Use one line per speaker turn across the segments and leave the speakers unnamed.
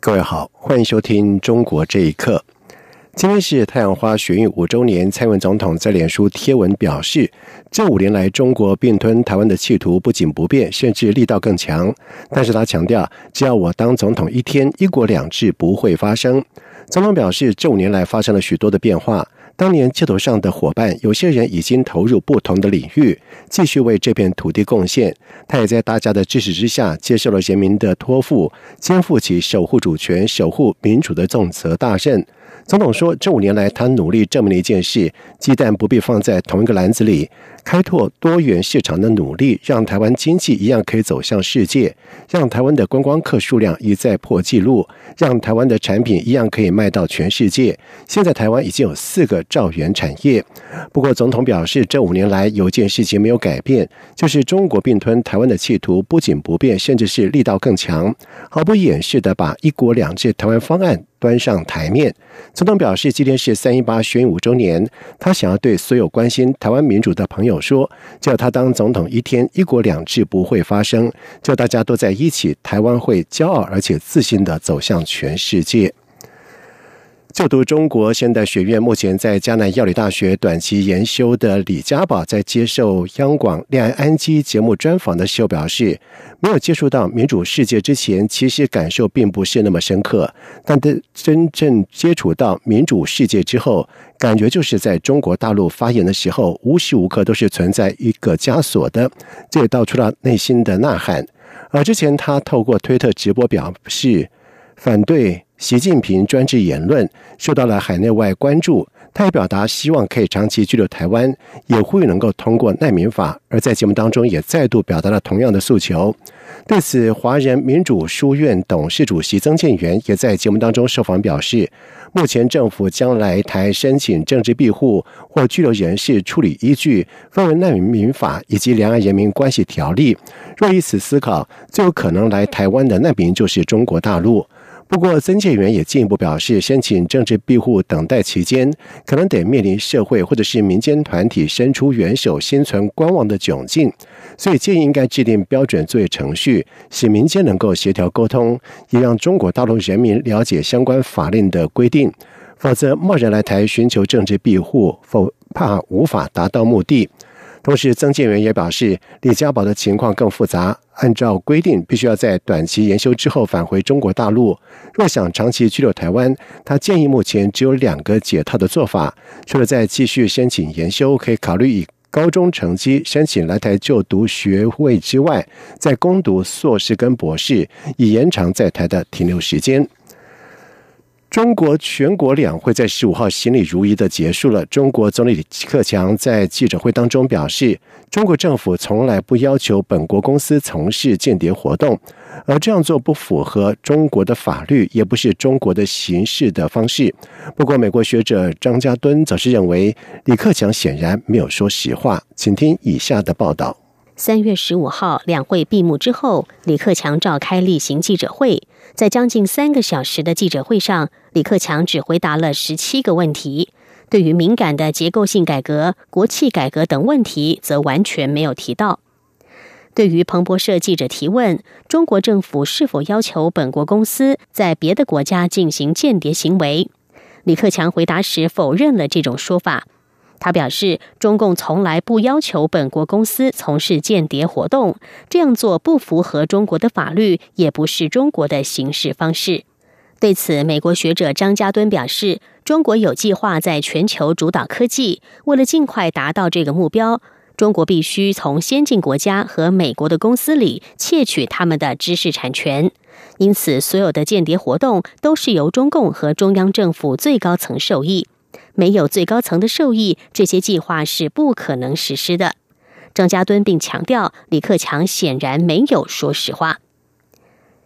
各位好，欢迎收听《中国这一刻》。今天是太阳花学运五周年，蔡文总统在脸书贴文表示，这五年来中国并吞台湾的企图不仅不变，甚至力道更强。但是他强调，只要我当总统一天，一国两制不会发生。总统表示，这五年来发生了许多的变化。当年街头上的伙伴，有些人已经投入不同的领域，继续为这片土地贡献。他也在大家的支持之下，接受了人民的托付，肩负起守护主权、守护民主的重责大任。总统说，这五年来，他努力证明了一件事：鸡蛋不必放在同一个篮子里。开拓多元市场的努力，让台湾经济一样可以走向世界，让台湾的观光客数量一再破纪录，让台湾的产品一样可以卖到全世界。现在台湾已经有四个兆元产业。不过，总统表示，这五年来有件事情没有改变，就是中国并吞台湾的企图不仅不变，甚至是力道更强，毫不掩饰的把“一国两制”台湾方案。端上台面，总统表示，今天是三一八宣五周年，他想要对所有关心台湾民主的朋友说：，只要他当总统一天，一国两制不会发生，叫大家都在一起，台湾会骄傲而且自信的走向全世界。就读中国现代学院，目前在迦南药理大学短期研修的李家宝，在接受央广恋爱安基节目专访的时候表示，没有接触到民主世界之前，其实感受并不是那么深刻。但在真正接触到民主世界之后，感觉就是在中国大陆发言的时候，无时无刻都是存在一个枷锁的，这也道出了内心的呐喊。而之前他透过推特直播表示反对。习近平专制言论受到了海内外关注，他也表达希望可以长期居留台湾，也呼吁能够通过难民法。而在节目当中，也再度表达了同样的诉求。对此，华人民主书院董事主席曾建元也在节目当中受访表示，目前政府将来台申请政治庇护或居留人士处理依据分为难民法以及两岸人民关系条例。若以此思考，最有可能来台湾的难民就是中国大陆。不过，曾建元也进一步表示，申请政治庇护等待期间，可能得面临社会或者是民间团体伸出援手、心存观望的窘境，所以建议应该制定标准作业程序，使民间能够协调沟通，也让中国大陆人民了解相关法令的规定，否则贸然来台寻求政治庇护，否怕无法达到目的。同时，曾建元也表示，李家宝的情况更复杂。按照规定，必须要在短期研修之后返回中国大陆。若想长期居留台湾，他建议目前只有两个解套的做法：除了再继续申请研修，可以考虑以高中成绩申请来台就读学位之外，再攻读硕士跟博士，以延长在台的停留时间。中国全国两会在十五号心里如一的结束了。中国总理李克强在记者会当中表示，中国政府从来不要求本国公司从事间谍活动，而这样做不符合中国的法律，也不是中国的行事的方式。不过，美国学者张家敦则是认为，李克强显然没有说实话。请听以下的报道。
三月十五号，两会闭幕之后，李克强召开例行记者会。在将近三个小时的记者会上，李克强只回答了十七个问题。对于敏感的结构性改革、国企改革等问题，则完全没有提到。对于彭博社记者提问，中国政府是否要求本国公司在别的国家进行间谍行为，李克强回答时否认了这种说法。他表示，中共从来不要求本国公司从事间谍活动，这样做不符合中国的法律，也不是中国的行事方式。对此，美国学者张家敦表示，中国有计划在全球主导科技，为了尽快达到这个目标，中国必须从先进国家和美国的公司里窃取他们的知识产权。因此，所有的间谍活动都是由中共和中央政府最高层受益。没有最高层的授意，这些计划是不可能实施的。张家敦并强调，李克强显然没有说实话。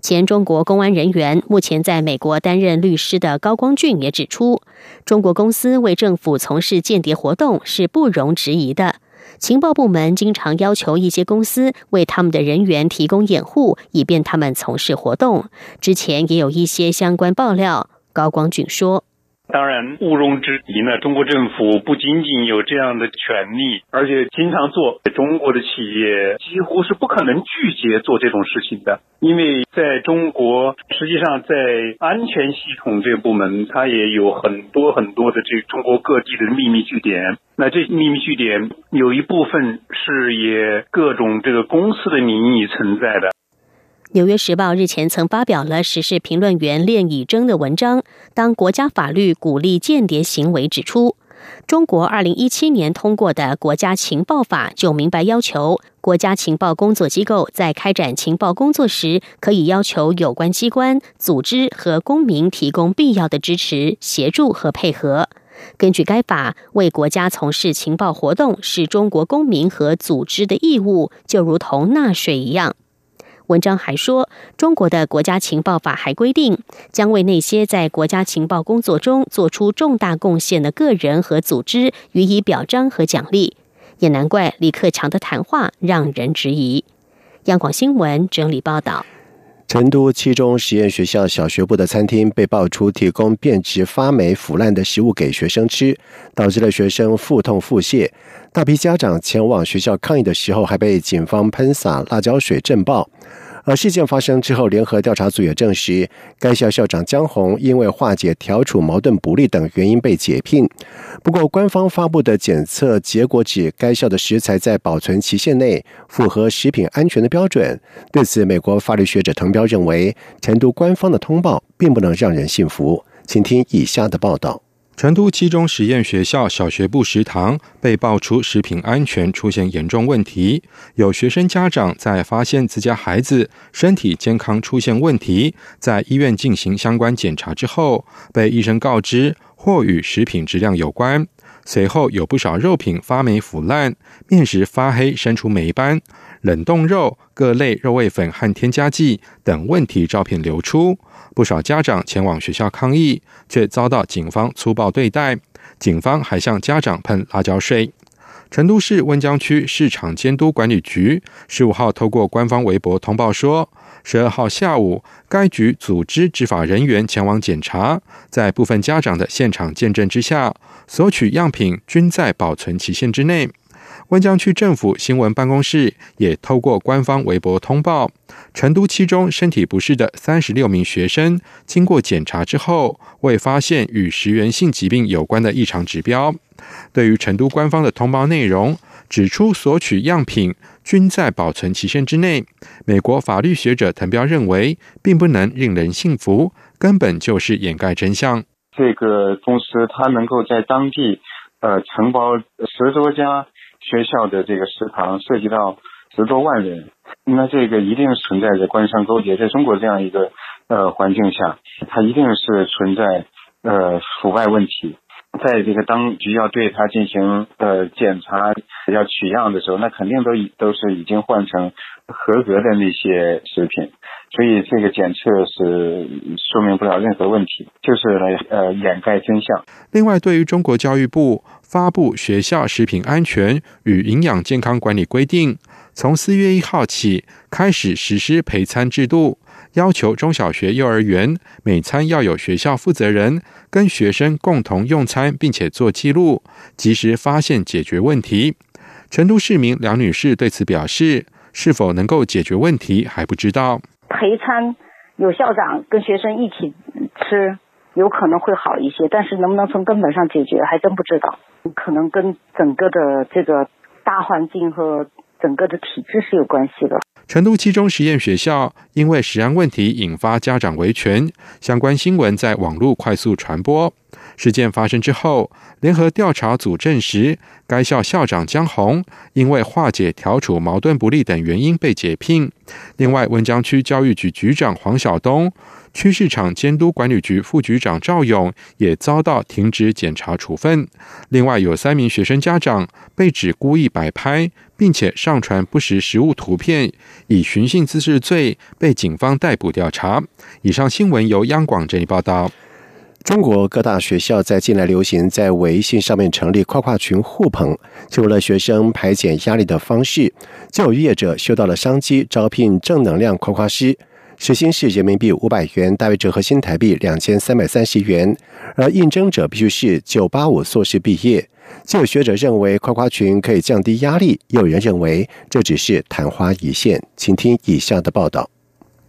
前中国公安人员、目前在美国担任律师的高光俊也指出，中国公司为政府从事间谍活动是不容置疑的。情报部门经常要求一些公司为他们的人员提供掩护，以便他们从事活动。之前也有一些相关爆料。高光俊说。
当然，毋庸置疑呢。中国政府不仅仅有这样的权利，而且经常做。中国的企业几乎是不可能拒绝做这种事情的，因为在中国，实际上在安全系统这个部门，它也有很多很多的这中国各地的秘密据点。那这秘密据点有一部分是以各种这个公司的名义存在的。
《纽约时报》日前曾发表了时事评论员练以征的文章，当国家法律鼓励间谍行为，指出中国二零一七年通过的国家情报法就明白要求，国家情报工作机构在开展情报工作时，可以要求有关机关、组织和公民提供必要的支持、协助和配合。根据该法，为国家从事情报活动是中国公民和组织的义务，就如同纳税一样。文章还说，中国的国家情报法还规定，将为那些在国家情报工作中做出重大贡献的个人和组织予以表彰和奖励。也难怪李克强的谈话让人质疑。央广新闻整理报道：
成都七中实验学校小学部的餐厅被爆出提供变质、发霉、腐烂的食物给学生吃，导致了学生腹痛、腹泻。大批家长前往学校抗议的时候，还被警方喷洒辣椒水震爆。而事件发生之后，联合调查组也证实，该校校长江红因为化解调处矛盾不利等原因被解聘。不过，官方发布的检测结果指，该校的食材在保存期限内符合食品安全的标准。对此，美国法律学者滕彪认为，成都官方的通报并不能让人信服。请听以下的报道。
成都七中实验学校小学部食堂被爆出食品安全出现严重问题，有学生家长在发现自家孩子身体健康出现问题，在医院进行相关检查之后，被医生告知或与食品质量有关。随后有不少肉品发霉腐烂，面食发黑生出霉斑，冷冻肉、各类肉味粉和添加剂等问题照片流出。不少家长前往学校抗议，却遭到警方粗暴对待。警方还向家长喷辣椒水。成都市温江区市场监督管理局十五号透过官方微博通报说，十二号下午，该局组织执法人员前往检查，在部分家长的现场见证之下，索取样品均在保存期限之内。温江区政府新闻办公室也透过官方微博通报，成都七中身体不适的三十六名学生，经过检查之后，未发现与食源性疾病有关的异常指标。对于成都官方的通报内容，指出索取样品均在保存期限之内，美国法律学者滕彪认为，并不能令人信服，根本就是掩盖真相。
这个公司它能够在当地，呃，承包十多家。学校的这个食堂涉及到十多万人，那这个一定存在着官商勾结。在中国这样一个呃环境下，它一定是存在呃腐败问题。在这个当局要对它进行呃检查、要取样的时候，那肯定都已都是已经换成合格的那些食品，所以这个检测是说明不了任何问题，就是来呃掩盖真相。
另外，对于中国教育部。发布学校食品安全与营养健康管理规定，从四月一号起开始实施陪餐制度，要求中小学、幼儿园每餐要有学校负责人跟学生共同用餐，并且做记录，及时发现解决问题。成都市民梁女士对此表示，是否能够解决问题还不知道。
陪餐有校长跟学生一起吃。有可能会好一些，但是能不能从根本上解决，还真不知道。可能跟整个的这个大环境和整个的体制是有关系的。
成都七中实验学校因为食安问题引发家长维权，相关新闻在网络快速传播。事件发生之后，联合调查组证实，该校校长江宏因为化解调处矛盾不利等原因被解聘。另外，温江区教育局局长黄晓东、区市场监督管理局副局长赵勇也遭到停职检查处分。另外，有三名学生家长被指故意摆拍，并且上传不实实物图片，以寻衅滋事罪被警方逮捕调查。以上新闻由央广整理报道。
中国各大学校在近来流行在微信上面成立夸夸群互捧，成为了学生排解压力的方式。就有业者嗅到了商机，招聘正能量夸夸师，时薪是人民币五百元，大约折合新台币两千三百三十元。而应征者必须是九八五硕士毕业。就有学者认为夸夸群可以降低压力，又有人认为这只是昙花一现。请听以下的报道。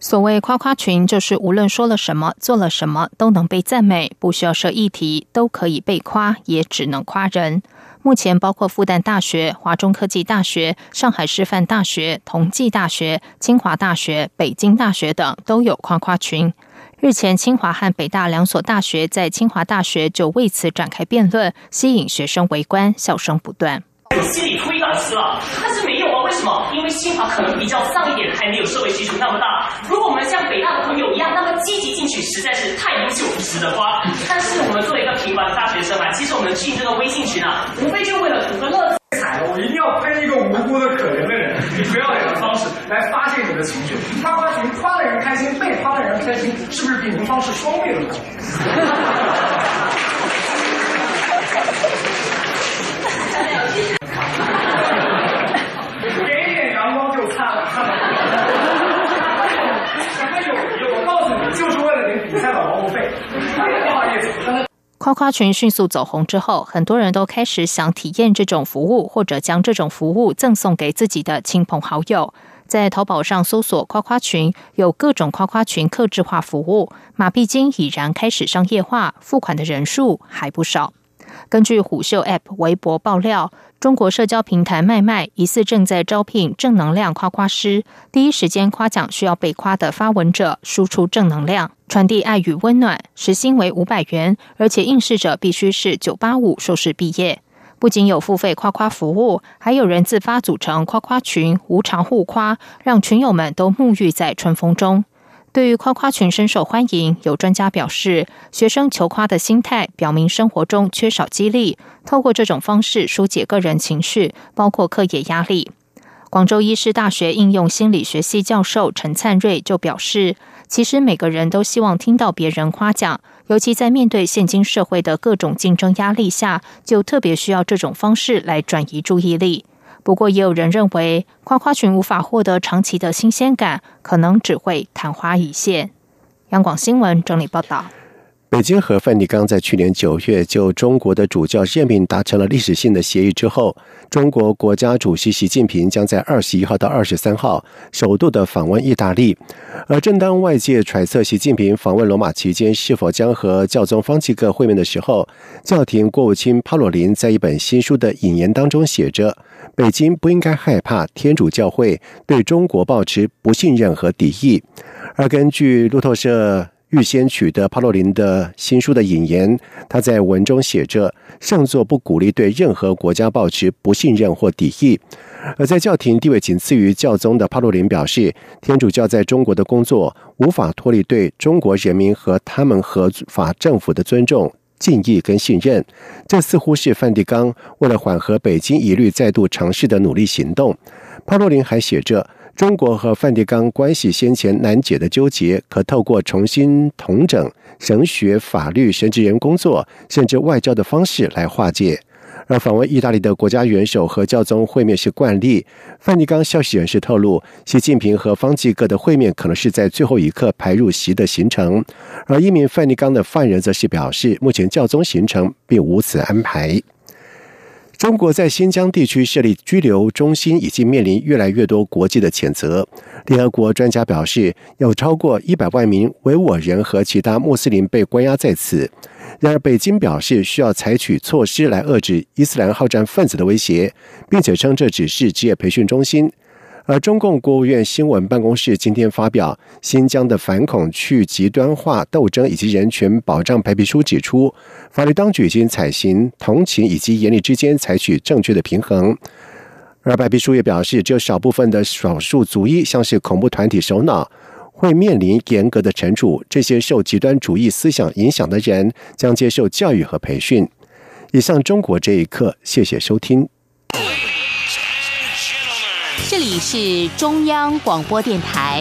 所谓夸夸群，就是无论说了什么、做了什么，都能被赞美，不需要设议题，都可以被夸，也只能夸人。目前，包括复旦大学、华中科技大学、上海师范大学、同济大学、清华大学、北京大学等都有夸夸群。日前，清华和北大两所大学在清华大学就为此展开辩论，吸引学生围观，笑声不断。
心理推导师了，么？因为清华可能比较上一点，还没有社会基础那么大。如果我们像北大的朋友一样那么积极进取，实在是太优秀，值得夸。但是我们作为一个平凡的大学生啊，其实我们进这个微信群啊，无非就为了图个乐子。
我一定要喷一个无辜的可怜的人，以不要脸的方式来发泄你的情绪。夸夸群夸的人开心，被夸的人开心，是不是比您方式双倍的好？
夸夸群迅速走红之后，很多人都开始想体验这种服务，或者将这种服务赠送给自己的亲朋好友。在淘宝上搜索“夸夸群”，有各种夸夸群客制化服务，马币金已然开始商业化，付款的人数还不少。根据虎嗅 App 微博爆料，中国社交平台麦麦疑似正在招聘正能量夸夸师，第一时间夸奖需要被夸的发文者，输出正能量，传递爱与温暖，时薪为五百元，而且应试者必须是九八五硕士毕业。不仅有付费夸夸服务，还有人自发组成夸夸群，无偿互夸，让群友们都沐浴在春风中。对于夸夸群深受欢迎，有专家表示，学生求夸的心态表明生活中缺少激励，透过这种方式疏解个人情绪，包括课业压力。广州医师大学应用心理学系教授陈灿瑞就表示，其实每个人都希望听到别人夸奖，尤其在面对现今社会的各种竞争压力下，就特别需要这种方式来转移注意力。不过，也有人认为夸夸群无法获得长期的新鲜感，可能只会昙花一现。央广新闻整理报道。
北京和梵蒂冈在去年九月就中国的主教任命达成了历史性的协议之后，中国国家主席习近平将在二十一号到二十三号首度的访问意大利。而正当外界揣测习近平访问罗马期间是否将和教宗方济各会面的时候，教廷国务卿帕洛林在一本新书的引言当中写着：“北京不应该害怕天主教会对中国保持不信任和敌意。”而根据路透社。预先取得帕洛林的新书的引言，他在文中写着：“圣座不鼓励对任何国家保持不信任或敌意。”而在教廷地位仅次于教宗的帕洛林表示，天主教在中国的工作无法脱离对中国人民和他们合法政府的尊重、敬意跟信任。这似乎是梵蒂冈为了缓和北京疑虑再度尝试的努力行动。帕洛林还写着。中国和梵蒂冈关系先前难解的纠结，可透过重新统整神学、法律、神职人工作，甚至外交的方式来化解。而访问意大利的国家元首和教宗会面是惯例。梵蒂冈消息人士透露，习近平和方济各的会面可能是在最后一刻排入席的行程。而一名梵蒂冈的犯人则是表示，目前教宗行程并无此安排。中国在新疆地区设立拘留中心，已经面临越来越多国际的谴责。联合国专家表示，有超过一百万名维吾尔人和其他穆斯林被关押在此。然而，北京表示需要采取措施来遏制伊斯兰好战分子的威胁，并且称这只是职业培训中心。而中共国务院新闻办公室今天发表《新疆的反恐去极端化斗争以及人权保障白皮书》，指出法律当局已经采行同情以及严厉之间采取正确的平衡。而白皮书也表示，只有少部分的少数族裔，像是恐怖团体首脑，会面临严格的惩处。这些受极端主义思想影响的人将接受教育和培训。以上中国这一刻，谢谢收听。
这里是中央广播电台。